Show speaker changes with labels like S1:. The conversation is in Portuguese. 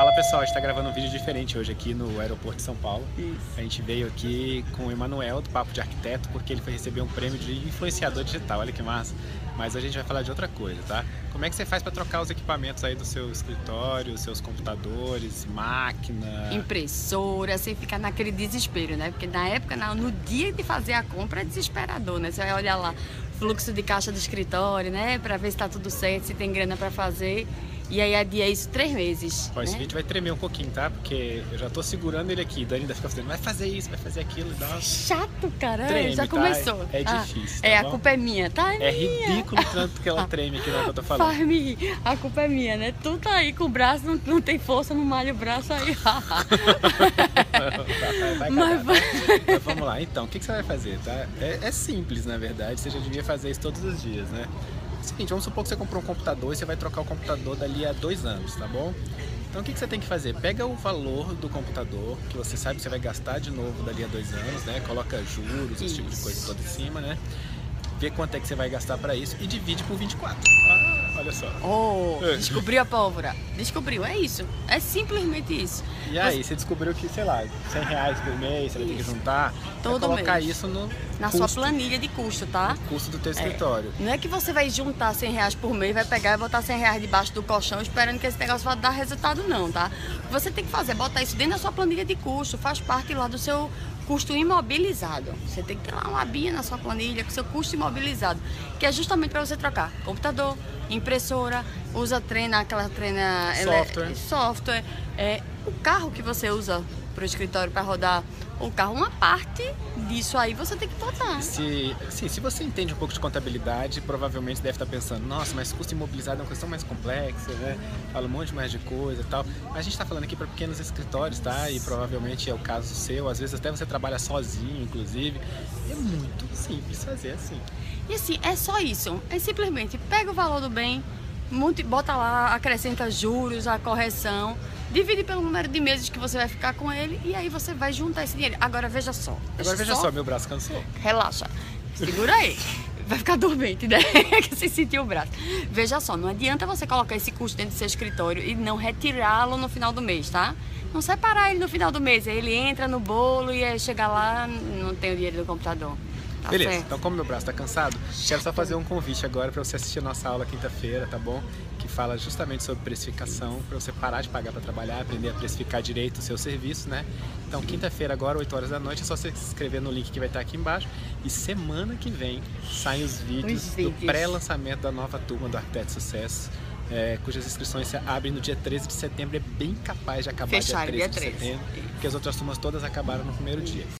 S1: Fala pessoal, a gente está gravando um vídeo diferente hoje aqui no aeroporto de São Paulo.
S2: Isso.
S1: A gente veio aqui com o Emanuel do Papo de Arquiteto porque ele foi receber um prêmio de influenciador digital. Olha que massa. Mas a gente vai falar de outra coisa, tá? Como é que você faz para trocar os equipamentos aí do seu escritório, seus computadores, máquina?
S2: Impressora, sem ficar naquele desespero, né? Porque na época, no dia de fazer a compra, é desesperador, né? Você vai olhar lá fluxo de caixa do escritório, né? Para ver se está tudo certo, se tem grana para fazer. E aí adia isso três meses.
S1: Ó, esse
S2: né?
S1: vídeo vai tremer um pouquinho, tá? Porque eu já tô segurando ele aqui. Dani ainda fica fazendo, vai fazer isso, vai fazer aquilo. Dá...
S2: Chato, cara.
S1: Treme,
S2: já
S1: tá?
S2: começou.
S1: É
S2: Ah,
S1: difícil, tá
S2: é, a
S1: bom?
S2: culpa é minha, tá?
S1: É
S2: minha.
S1: ridículo tanto que ela treme aqui na hora que eu tô falando.
S2: Faz me. A culpa é minha, né? Tu tá aí com o braço, não, não tem força, não malha o braço aí.
S1: vai, vai
S2: Mas vai-?
S1: Mas vamos lá, então, o que, que você vai fazer, tá? É, é simples, na verdade, você já devia fazer isso todos os dias, né? É seguinte, vamos supor que você comprou um computador e você vai trocar o computador dali a dois anos, tá bom? Então o que, que você tem que fazer? Pega o valor do computador, que você sabe que você vai gastar de novo dali a dois anos, né? Coloca juros, esse tipo de
S2: Isso.
S1: coisa toda em cima, né? Vê quanto é que você vai gastar pra isso e divide por 24. Ah, olha só.
S2: Oh,
S1: É.
S2: descobriu a pólvora. Descobriu, é isso. É simplesmente isso.
S1: E aí, você descobriu que, sei lá, 100 reais por mês, você vai ter que juntar,
S2: Todo
S1: colocar
S2: mês.
S1: isso no
S2: Na sua
S1: custo,
S2: planilha de custo, tá?
S1: custo do teu escritório.
S2: Não é que você vai juntar 100 reais por mês, vai pegar e botar 100 reais debaixo do colchão esperando que esse negócio vá dar resultado, não, tá? O que você tem que fazer é botar isso dentro da sua planilha de custo, faz parte lá do seu custo imobilizado. Você tem que ter lá uma abinha na sua planilha com seu custo imobilizado, que é justamente para você trocar computador, impressora, usa treina, aquela treina
S1: Software.
S2: software, é, o carro que você usa para o escritório para rodar o carro, uma parte disso aí você tem que botar.
S1: Se, assim, se você entende um pouco de contabilidade, provavelmente deve estar pensando, nossa, mas custo imobilizado é uma questão mais complexa, né? Fala um monte mais de coisa e tal. Mas a gente está falando aqui para pequenos escritórios, tá? E provavelmente é o caso seu, às vezes até você trabalha sozinho, inclusive. É muito simples fazer assim.
S2: E assim, é só isso. É simplesmente pega o valor do bem, multi- bota lá, acrescenta juros, a correção, divide pelo número de meses que você vai ficar com ele e aí você vai juntar esse dinheiro. Agora veja só.
S1: Agora veja só, meu braço cansou.
S2: Relaxa. Segura aí. Vai ficar dormente, né? Que você sentiu o braço. Veja só, não adianta você colocar esse custo dentro do seu escritório e não retirá-lo no final do mês, tá? Não separar ele no final do mês. Aí ele entra no bolo e aí chega lá, não tem o dinheiro do computador. Tá
S1: Beleza, então como meu braço tá cansado, quero só fazer um convite agora para você assistir a nossa aula quinta-feira, tá bom? Que fala justamente sobre precificação, para você parar de pagar para trabalhar, aprender a precificar direito o seu serviço, né? Então, quinta-feira, agora, 8 horas da noite, é só você se inscrever no link que vai estar aqui embaixo. E semana que vem saem os vídeos,
S2: Os
S1: do
S2: vídeos.
S1: pré-lançamento da nova turma do Arquiteto Sucesso. é, cujas inscrições se abrem no dia 13 de setembro, é bem capaz de acabar
S2: Fechar
S1: dia 13
S2: dia
S1: de
S2: 13.
S1: setembro, porque as outras turmas todas acabaram no primeiro dia.